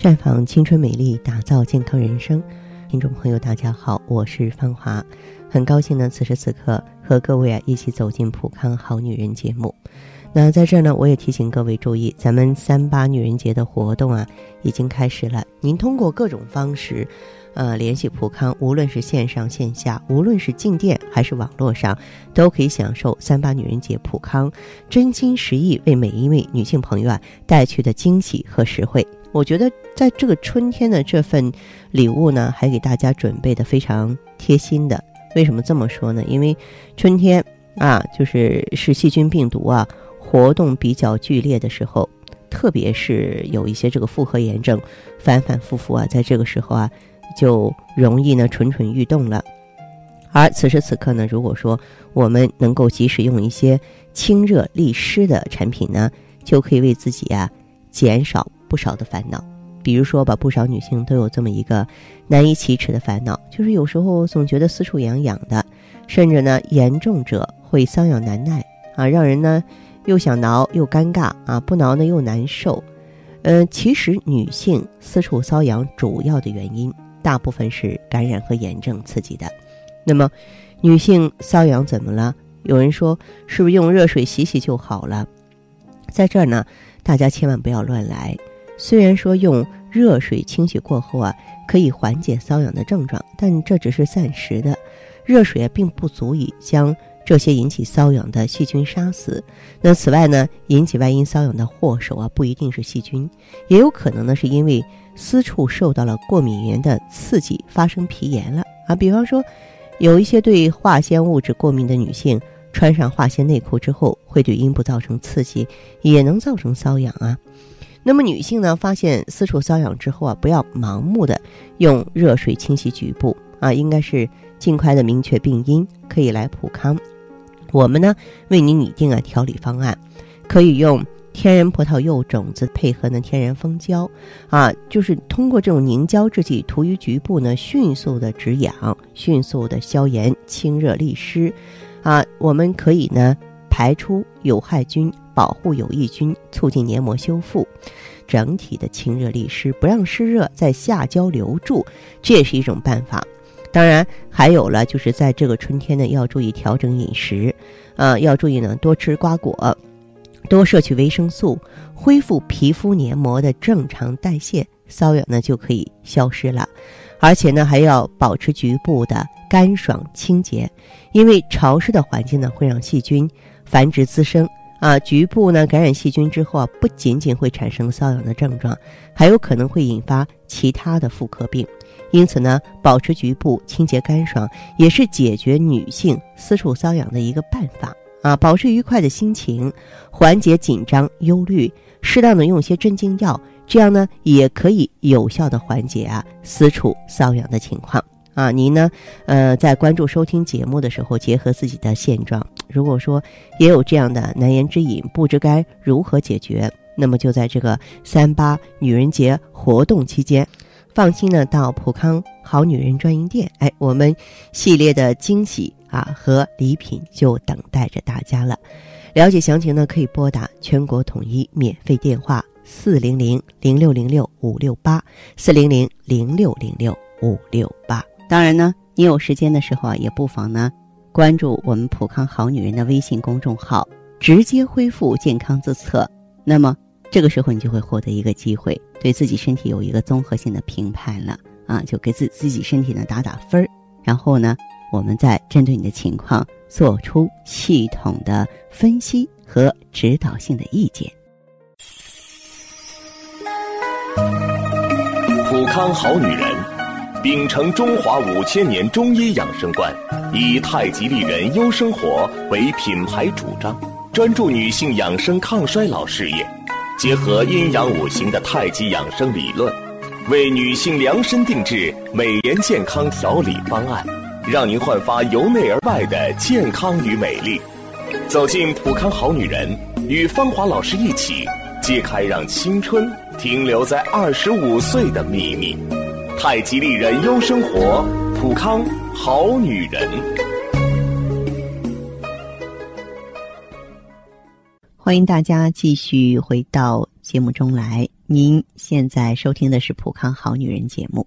绽放青春美丽，打造健康人生。听众朋友，大家好，我是芳华，很高兴呢，此时此刻和各位啊一起走进普康好女人节目。那在这儿呢，我也提醒各位注意，咱们三八女人节的活动啊已经开始了。您通过各种方式，呃，联系普康，无论是线上线下，无论是进店还是网络上，都可以享受三八女人节普康真心实意为每一位女性朋友啊带去的惊喜和实惠。我觉得在这个春天的这份礼物呢，还给大家准备的非常贴心的。为什么这么说呢？因为春天啊，就是是细菌病毒啊活动比较剧烈的时候，特别是有一些这个复合炎症反反复复啊，在这个时候啊，就容易呢蠢蠢欲动了。而此时此刻呢，如果说我们能够及时用一些清热利湿的产品呢，就可以为自己啊减少。不少的烦恼，比如说吧，不少女性都有这么一个难以启齿的烦恼，就是有时候总觉得私处痒痒的，甚至呢严重者会瘙痒难耐啊，让人呢又想挠又尴尬啊，不挠呢又难受。嗯，其实女性私处瘙痒主要的原因，大部分是感染和炎症刺激的。那么，女性瘙痒怎么了？有人说是不是用热水洗洗就好了？在这儿呢，大家千万不要乱来。虽然说用热水清洗过后啊，可以缓解瘙痒的症状，但这只是暂时的。热水啊，并不足以将这些引起瘙痒的细菌杀死。那此外呢，引起外阴瘙痒的祸首啊，不一定是细菌，也有可能呢，是因为私处受到了过敏源的刺激，发生皮炎了啊。比方说，有一些对化纤物质过敏的女性，穿上化纤内裤之后，会对阴部造成刺激，也能造成瘙痒啊。那么女性呢，发现私处瘙痒之后啊，不要盲目的用热水清洗局部啊，应该是尽快的明确病因，可以来普康。我们呢为您拟定啊调理方案，可以用天然葡萄柚种子配合呢天然蜂胶啊，就是通过这种凝胶制剂涂于局部呢，迅速的止痒，迅速的消炎、清热利湿啊，我们可以呢排出有害菌。保护有益菌，促进黏膜修复，整体的清热利湿，不让湿热在下焦留住，这也是一种办法。当然，还有了，就是在这个春天呢，要注意调整饮食，啊，要注意呢，多吃瓜果，多摄取维生素，恢复皮肤黏膜的正常代谢，瘙痒呢就可以消失了。而且呢，还要保持局部的干爽清洁，因为潮湿的环境呢，会让细菌繁殖滋生。啊，局部呢感染细菌之后啊，不仅仅会产生瘙痒的症状，还有可能会引发其他的妇科病。因此呢，保持局部清洁干爽，也是解决女性私处瘙痒的一个办法啊。保持愉快的心情，缓解紧张忧虑，适当的用一些镇静药，这样呢也可以有效的缓解啊私处瘙痒的情况。啊，您呢？呃，在关注收听节目的时候，结合自己的现状，如果说也有这样的难言之隐，不知该如何解决，那么就在这个三八女人节活动期间，放心的到普康好女人专营店，哎，我们系列的惊喜啊和礼品就等待着大家了。了解详情呢，可以拨打全国统一免费电话四零零零六零六五六八四零零零六零六五六八。当然呢，你有时间的时候啊，也不妨呢关注我们普康好女人的微信公众号，直接恢复健康自测。那么这个时候你就会获得一个机会，对自己身体有一个综合性的评判了啊，就给自自己身体呢打打分儿，然后呢，我们再针对你的情况做出系统的分析和指导性的意见。普康好女人。秉承中华五千年中医养生观，以太极丽人优生活为品牌主张，专注女性养生抗衰老事业，结合阴阳五行的太极养生理论，为女性量身定制美颜健康调理方案，让您焕发由内而外的健康与美丽。走进普康好女人，与芳华老师一起揭开让青春停留在二十五岁的秘密。太极丽人优生活，普康好女人。欢迎大家继续回到节目中来。您现在收听的是《普康好女人》节目，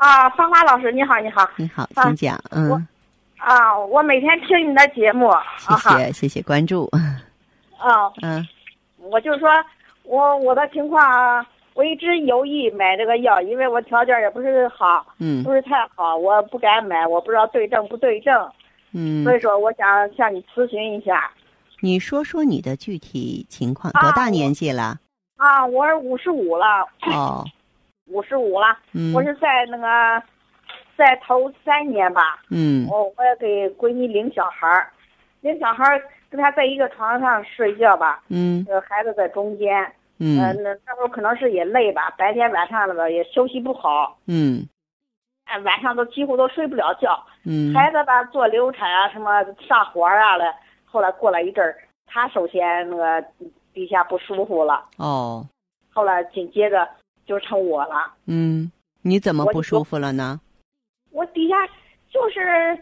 啊，芳华老师，你好，你好。你好，请讲。嗯。啊，我每天听你的节目。谢谢，谢谢关注。啊。嗯。我就说，我我的情况，我一直有意买这个药，因为我条件也不是好，嗯，不是太好，我不敢买，我不知道对症不对症。嗯。所以说，我想向你咨询一下。你说说你的具体情况，多大年纪了？啊，我五十五了。哦，五十五了。嗯。我是在那个，在头三年吧。嗯。我我也给闺女领小孩儿，领小孩儿跟她在一个床上睡觉吧。嗯。呃，孩子在中间。嗯。那那会儿可能是也累吧，白天晚上了吧也休息不好。嗯。哎，晚上都几乎都睡不了觉。嗯。孩子吧做流产啊，什么上火啊了。后来过了一阵儿，他首先那个底下不舒服了。哦。后来紧接着就成我了。嗯，你怎么不舒服了呢？我底下就是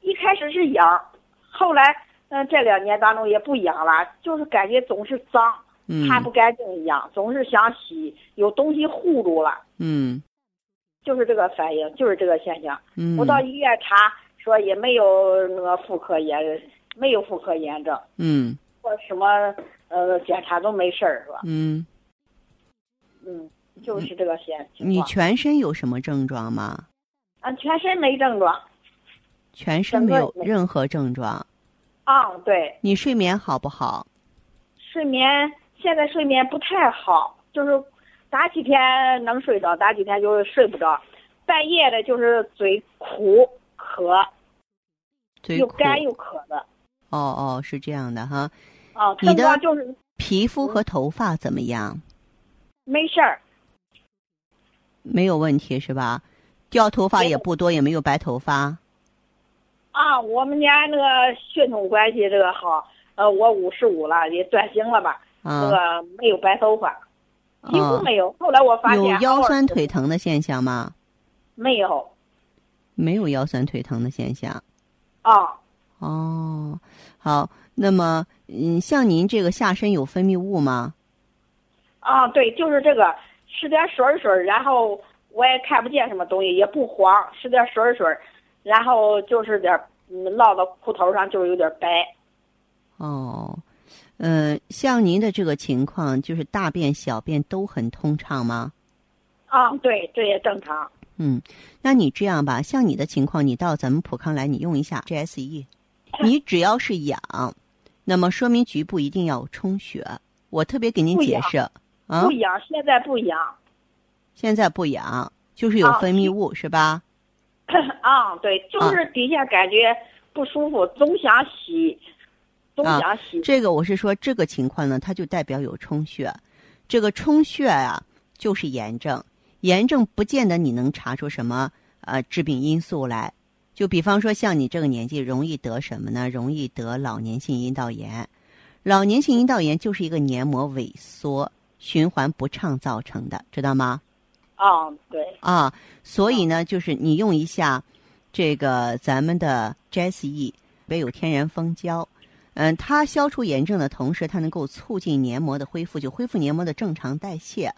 一开始是痒，后来嗯这两年当中也不痒了，就是感觉总是脏，擦不干净一样，总是想洗，有东西糊住了。嗯。就是这个反应，就是这个现象。嗯。我到医院查，说也没有那个妇科炎。没有妇科炎症，嗯，或什么呃检查都没事儿，是吧？嗯，嗯，就是这个现你全身有什么症状吗？啊，全身没症状，全身没有任何症状。啊，对。你睡眠好不好？睡眠现在睡眠不太好，就是打几天能睡着，打几天就睡不着，半夜的就是嘴苦渴，嘴又干又渴的。哦哦，是这样的哈。哦，你的就是皮肤和头发怎么样？没事儿，没有问题是吧？掉头发也不多，也没有白头发。啊，我们家那个血统关系这个好，呃，我五十五了，也转型了吧？啊，这个没有白头发，几乎没有。后来我发现有腰酸腿疼的现象吗？没有，没有腰酸腿疼的现象。啊。哦，好，那么嗯，像您这个下身有分泌物吗？啊，对，就是这个，是点水水，然后我也看不见什么东西，也不黄，吃点水水，然后就是点嗯落到裤头上，就是有点白。哦，嗯，像您的这个情况，就是大便、小便都很通畅吗？啊，对，这也正常。嗯，那你这样吧，像你的情况，你到咱们普康来，你用一下 GSE。你只要是痒，那么说明局部一定要充血。我特别给您解释啊，不痒，现在不痒，现在不痒，就是有分泌物是吧？啊，对，就是底下感觉不舒服，总想洗，总想洗。这个我是说，这个情况呢，它就代表有充血。这个充血啊，就是炎症。炎症不见得你能查出什么呃致病因素来。就比方说，像你这个年纪容易得什么呢？容易得老年性阴道炎。老年性阴道炎就是一个黏膜萎缩、循环不畅造成的，知道吗？啊，对。啊，所以呢，就是你用一下这个咱们的 GSE，别有天然蜂胶。嗯，它消除炎症的同时，它能够促进黏膜的恢复，就恢复黏膜的正常代谢。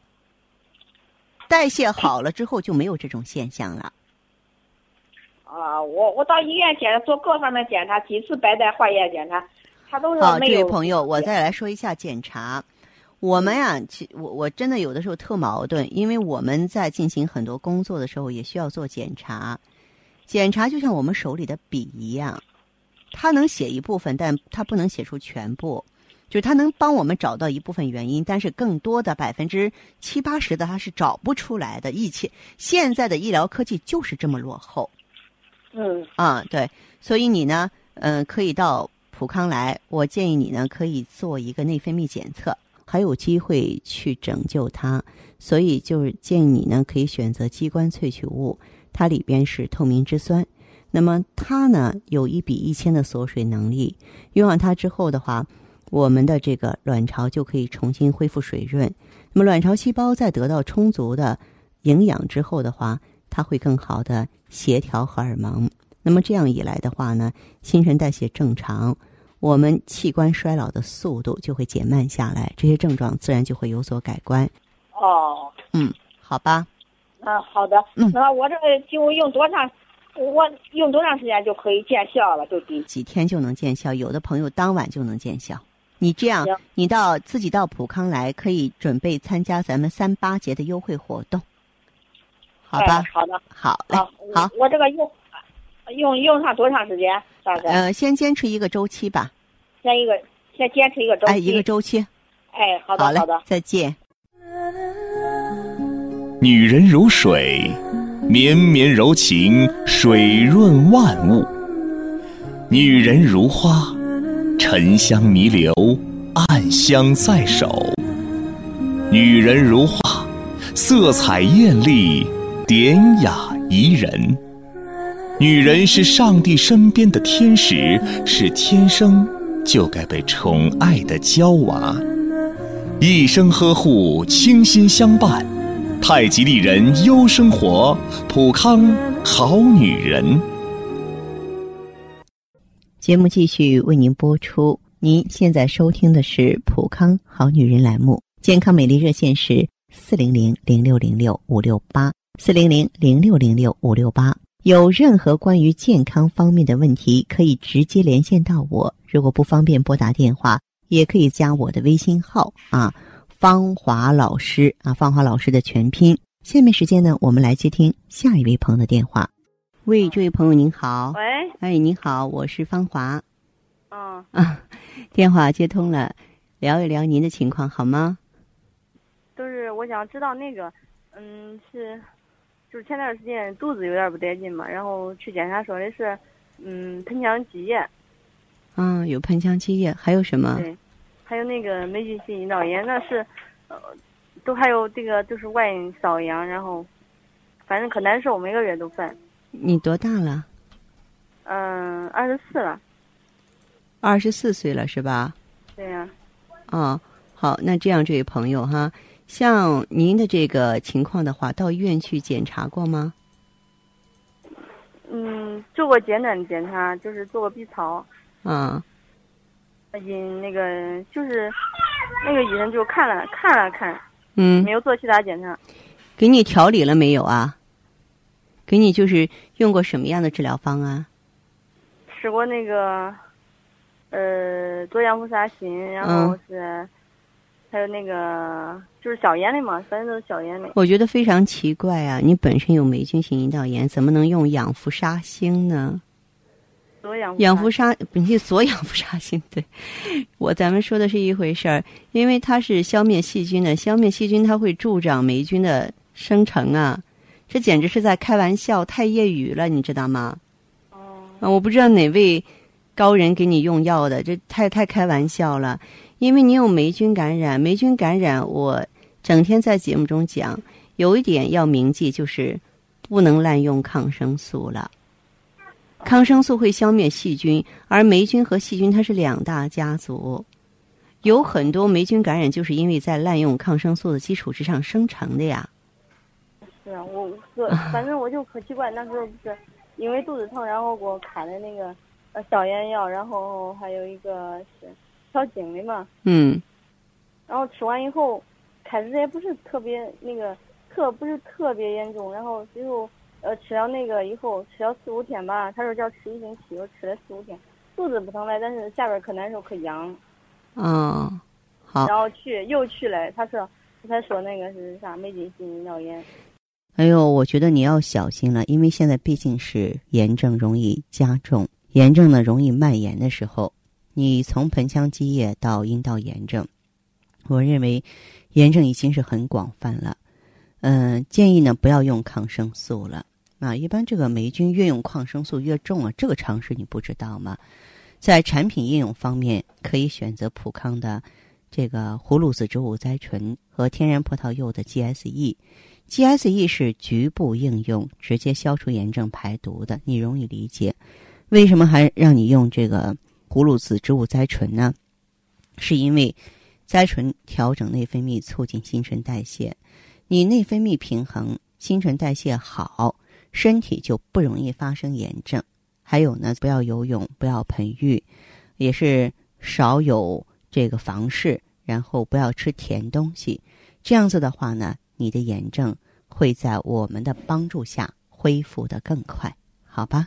代谢好了之后，就没有这种现象了。啊，我我到医院检查做各方面检查，几次白带化验检查，他都是好，这位朋友，我再来说一下检查。我们呀，其我我真的有的时候特矛盾，因为我们在进行很多工作的时候，也需要做检查。检查就像我们手里的笔一样，它能写一部分，但它不能写出全部。就是它能帮我们找到一部分原因，但是更多的百分之七八十的它是找不出来的。一切现在的医疗科技就是这么落后。嗯啊，对，所以你呢，嗯，可以到普康来。我建议你呢，可以做一个内分泌检测。还有机会去拯救它。所以就是建议你呢，可以选择鸡冠萃取物，它里边是透明质酸。那么它呢有一比一千的锁水能力，用上它之后的话，我们的这个卵巢就可以重新恢复水润。那么卵巢细胞在得到充足的营养之后的话，它会更好的协调荷尔蒙。那么这样一来的话呢，新陈代谢正常，我们器官衰老的速度就会减慢下来，这些症状自然就会有所改观。哦，嗯，好吧。嗯，好的。嗯，那我这个就用多长？我用多长时间就可以见效了？就几几天就能见效，有的朋友当晚就能见效。你这样，你到自己到普康来，可以准备参加咱们三八节的优惠活动，好吧？哎好的，好嘞，好，好，我这个用用用上多长时间？大概呃，先坚持一个周期吧，先一个先坚持一个周期。哎，一个周期，哎，好的好好的，，再见。女人如水，绵绵柔情，水润万物；女人如花，沉香弥留，暗香在手；女人如画，色彩艳丽，典雅宜人。女人是上帝身边的天使，是天生就该被宠爱的娇娃。一生呵护，倾心相伴。太极丽人优生活，普康好女人。节目继续为您播出。您现在收听的是普康好女人栏目，健康美丽热线是四零零零六零六五六八四零零零六零六五六八。有任何关于健康方面的问题，可以直接连线到我。如果不方便拨打电话，也可以加我的微信号啊，芳华老师啊，芳华老师的全拼。下面时间呢，我们来接听下一位朋友的电话。喂，这位朋友您好。喂，哎，您好，我是芳华嗯，啊，电话接通了，聊一聊您的情况好吗？就是我想知道那个，嗯，是，就是前段时间肚子有点不得劲嘛，然后去检查说的是，嗯，盆腔积液，嗯，有盆腔积液，还有什么？对，还有那个霉菌性阴道炎，那是，呃，都还有这个就是外瘙痒，然后，反正可难受，每个月都犯。你多大了？嗯，二十四了，二十四岁了是吧？对呀、哦，好，那这样，这位朋友哈，像您的这个情况的话，到医院去检查过吗？嗯，做过简单的检查，就是做过 B 超，啊，因那个就是那个医生就看了看了看，嗯没，有做其他检查。给你调理了没有啊？给你就是用过什么样的治疗方案？吃过那个，呃，多氧氟沙星，然后是，还有那个就是小炎的嘛，反正都是小炎的。我觉得非常奇怪啊！你本身有霉菌性阴道炎，怎么能用氧氟沙星呢？多氧氧氟沙沙，不是左氧氟沙星，对我咱们说的是一回事儿，因为它是消灭细菌的，消灭细菌它会助长霉菌的生成啊，这简直是在开玩笑，太业余了，你知道吗？哦，啊，我不知道哪位高人给你用药的，这太太开玩笑了。因为你有霉菌感染，霉菌感染，我整天在节目中讲，有一点要铭记，就是不能滥用抗生素了。抗生素会消灭细菌，而霉菌和细菌它是两大家族。有很多霉菌感染就是因为在滥用抗生素的基础之上生成的呀。是啊，我我反正我就可奇怪，那时候不是因为肚子疼，然后给我开的那个呃消炎药，然后还有一个是调经的嘛，嗯然后吃完以后，开始也不是特别那个特不是特别严重，然后最后呃吃了那个以后吃了四五天吧，他说叫吃一星期，我吃了四五天，肚子不疼了，但是下边可难受可痒，嗯，好。然后去又去了，他说他说那个是啥霉菌性阴道炎，哎呦，我觉得你要小心了，因为现在毕竟是炎症容易加重，炎症呢容易蔓延的时候，你从盆腔积液到阴道炎症，我认为炎症已经是很广泛了。嗯、建议呢不要用抗生素了啊。一般这个霉菌越用抗生素越重啊，这个常识你不知道吗？在产品应用方面，可以选择普康的这个葫芦籽植物甾醇和天然葡萄柚的 GSE。GSE 是局部应用，直接消除炎症、排毒的，你容易理解。为什么还让你用这个葫芦籽植物甾醇呢？是因为甾醇调整内分泌，促进新陈代谢。你内分泌平衡，新陈代谢好，身体就不容易发生炎症。还有呢，不要游泳，不要盆浴，也是少有这个房事，然后不要吃甜东西。这样子的话呢，你的炎症会在我们的帮助下恢复的更快，好吧？